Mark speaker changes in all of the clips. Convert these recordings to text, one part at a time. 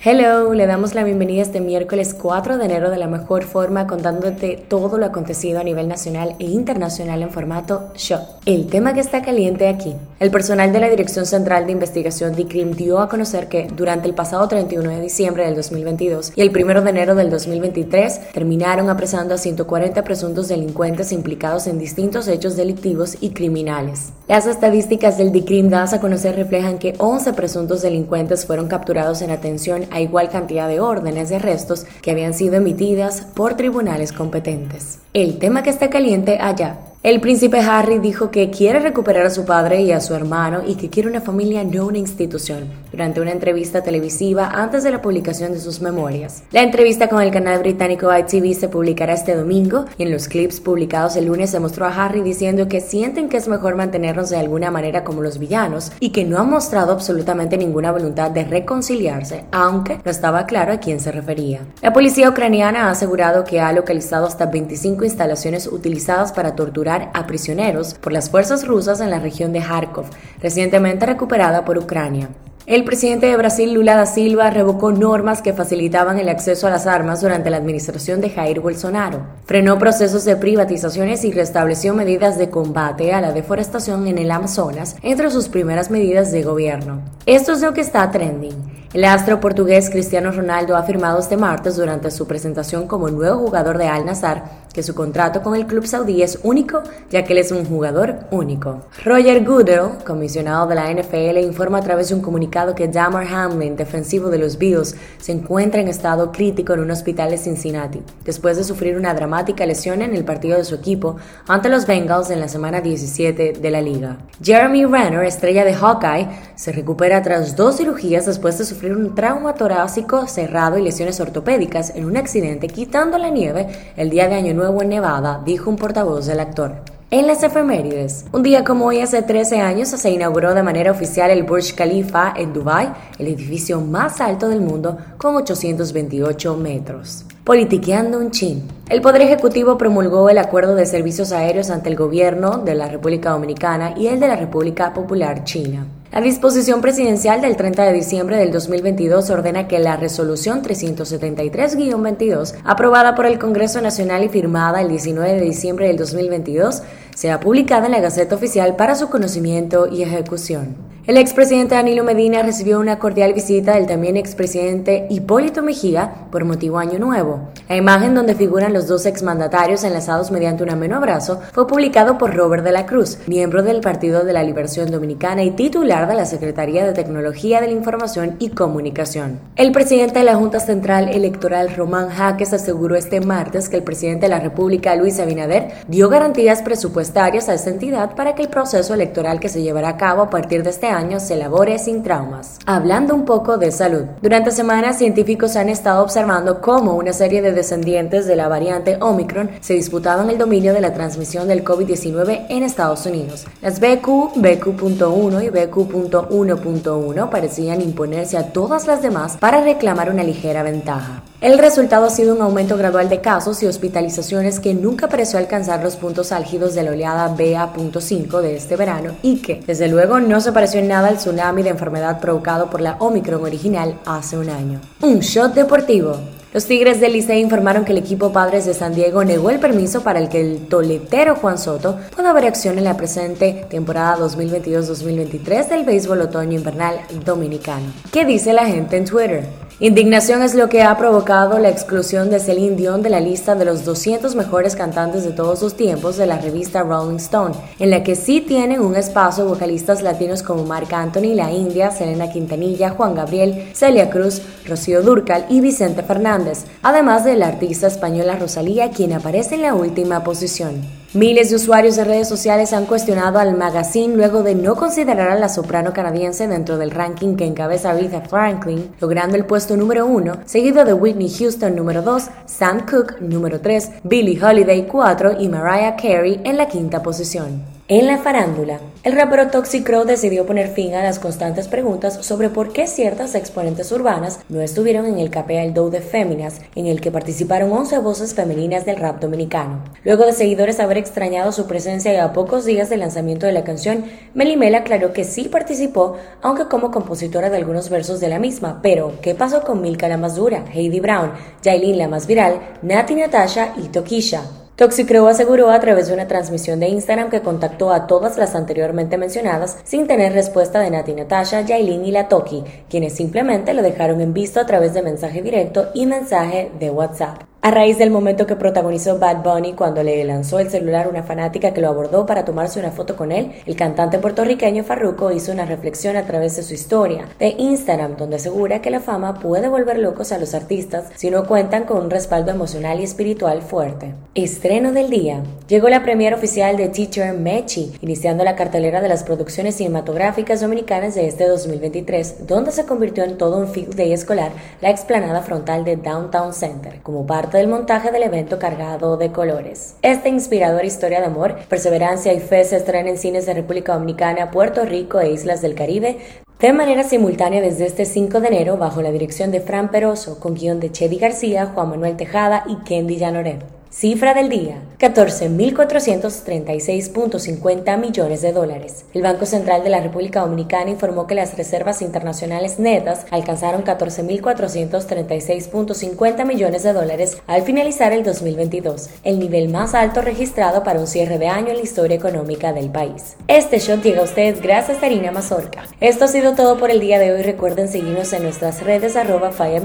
Speaker 1: Hello, le damos la bienvenida este miércoles 4 de enero de la mejor forma contándote todo lo acontecido a nivel nacional e internacional en formato show. El tema que está caliente aquí. El personal de la Dirección Central de Investigación DICRIM dio a conocer que durante el pasado 31 de diciembre del 2022 y el 1 de enero del 2023 terminaron apresando a 140 presuntos delincuentes implicados en distintos hechos delictivos y criminales. Las estadísticas del DICRIM dadas a conocer reflejan que 11 presuntos delincuentes fueron capturados en atención a igual cantidad de órdenes de arrestos que habían sido emitidas por tribunales competentes. El tema que está caliente allá el príncipe Harry dijo que quiere recuperar a su padre y a su hermano y que quiere una familia, no una institución, durante una entrevista televisiva antes de la publicación de sus memorias. La entrevista con el canal británico ITV se publicará este domingo y en los clips publicados el lunes se mostró a Harry diciendo que sienten que es mejor mantenernos de alguna manera como los villanos y que no ha mostrado absolutamente ninguna voluntad de reconciliarse, aunque no estaba claro a quién se refería. La policía ucraniana ha asegurado que ha localizado hasta 25 instalaciones utilizadas para torturar a prisioneros por las fuerzas rusas en la región de Kharkov, recientemente recuperada por Ucrania. El presidente de Brasil, Lula da Silva, revocó normas que facilitaban el acceso a las armas durante la administración de Jair Bolsonaro. Frenó procesos de privatizaciones y restableció medidas de combate a la deforestación en el Amazonas entre sus primeras medidas de gobierno. Esto es lo que está trending. El astro portugués Cristiano Ronaldo ha afirmado este martes durante su presentación como nuevo jugador de Al Nassr que su contrato con el club saudí es único ya que él es un jugador único. Roger Goodell, comisionado de la NFL, informa a través de un comunicado que Damar Hamlin, defensivo de los Bills, se encuentra en estado crítico en un hospital de Cincinnati después de sufrir una dramática lesión en el partido de su equipo ante los Bengals en la semana 17 de la liga. Jeremy Renner, estrella de Hawkeye, se recupera tras dos cirugías después de su sufrir un trauma torácico cerrado y lesiones ortopédicas en un accidente quitando la nieve el día de Año Nuevo en Nevada, dijo un portavoz del actor. En las efemérides, un día como hoy hace 13 años se inauguró de manera oficial el Burj Khalifa en Dubai, el edificio más alto del mundo con 828 metros. Politiqueando un chin. El Poder Ejecutivo promulgó el acuerdo de servicios aéreos ante el gobierno de la República Dominicana y el de la República Popular China. La disposición presidencial del 30 de diciembre del 2022 ordena que la resolución 373-22, aprobada por el Congreso Nacional y firmada el 19 de diciembre del 2022, sea publicada en la Gaceta Oficial para su conocimiento y ejecución. El expresidente Danilo Medina recibió una cordial visita del también expresidente Hipólito Mejía por motivo Año Nuevo. La imagen donde figuran los dos exmandatarios enlazados mediante un ameno abrazo fue publicado por Robert de la Cruz, miembro del Partido de la Liberación Dominicana y titular de la Secretaría de Tecnología de la Información y Comunicación. El presidente de la Junta Central Electoral, Román Jaques, aseguró este martes que el presidente de la República, Luis Abinader, dio garantías presupuestarias a esta entidad para que el proceso electoral que se llevará a cabo a partir de este año se elabore sin traumas. Hablando un poco de salud. Durante semanas, científicos han estado observando cómo una serie de descendientes de la variante Omicron se disputaban el dominio de la transmisión del COVID-19 en Estados Unidos. Las BQ, BQ.1 y BQ.1.1 parecían imponerse a todas las demás para reclamar una ligera ventaja. El resultado ha sido un aumento gradual de casos y hospitalizaciones que nunca pareció alcanzar los puntos álgidos de la oleada BA.5 de este verano y que, desde luego, no se pareció en nada al tsunami de enfermedad provocado por la Omicron original hace un año. Un shot deportivo. Los Tigres del Licey informaron que el equipo Padres de San Diego negó el permiso para el que el toletero Juan Soto pueda haber acción en la presente temporada 2022-2023 del béisbol otoño invernal dominicano. ¿Qué dice la gente en Twitter? Indignación es lo que ha provocado la exclusión de Celine Dion de la lista de los 200 mejores cantantes de todos los tiempos de la revista Rolling Stone, en la que sí tienen un espacio vocalistas latinos como Marc Anthony, La India, Selena Quintanilla, Juan Gabriel, Celia Cruz, Rocío Durcal y Vicente Fernández, además de la artista española Rosalía, quien aparece en la última posición. Miles de usuarios de redes sociales han cuestionado al magazine luego de no considerar a la soprano canadiense dentro del ranking que encabeza Aretha Franklin, logrando el puesto número uno, seguido de Whitney Houston número 2, Sam Cooke número 3, Billie Holiday 4 y Mariah Carey en la quinta posición. En la farándula, el rapero Toxic Crow decidió poner fin a las constantes preguntas sobre por qué ciertas exponentes urbanas no estuvieron en el KPL Dow de Féminas, en el que participaron 11 voces femeninas del rap dominicano. Luego de seguidores haber extrañado su presencia y a pocos días del lanzamiento de la canción, Melimel aclaró que sí participó, aunque como compositora de algunos versos de la misma. Pero, ¿qué pasó con Milka la más dura, Heidi Brown, Jailin la más viral, Nati Natasha y Tokisha? Toxicrow aseguró a través de una transmisión de Instagram que contactó a todas las anteriormente mencionadas sin tener respuesta de Nati Natasha, Yailin y la Toki, quienes simplemente lo dejaron en visto a través de mensaje directo y mensaje de WhatsApp. A raíz del momento que protagonizó Bad Bunny cuando le lanzó el celular una fanática que lo abordó para tomarse una foto con él, el cantante puertorriqueño Farruko hizo una reflexión a través de su historia de Instagram donde asegura que la fama puede volver locos a los artistas si no cuentan con un respaldo emocional y espiritual fuerte. Estreno del día. Llegó la premiere oficial de Teacher Mechi, iniciando la cartelera de las producciones cinematográficas dominicanas de este 2023, donde se convirtió en todo un field day escolar la explanada frontal de Downtown Center, como parte del montaje del evento cargado de colores. Esta inspiradora historia de amor, perseverancia y fe se estrena en cines de República Dominicana, Puerto Rico e Islas del Caribe de manera simultánea desde este 5 de enero bajo la dirección de Fran Peroso, con guion de Chedi García, Juan Manuel Tejada y Kendi Llanoré. Cifra del día, 14.436.50 millones de dólares. El Banco Central de la República Dominicana informó que las reservas internacionales netas alcanzaron 14.436.50 millones de dólares al finalizar el 2022, el nivel más alto registrado para un cierre de año en la historia económica del país. Este shot llega a ustedes gracias a Tarina Mazorca. Esto ha sido todo por el día de hoy. Recuerden seguirnos en nuestras redes arroba para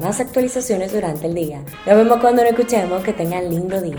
Speaker 1: más actualizaciones durante el día. Nos vemos cuando nos escuchemos. Que tengan lindo día.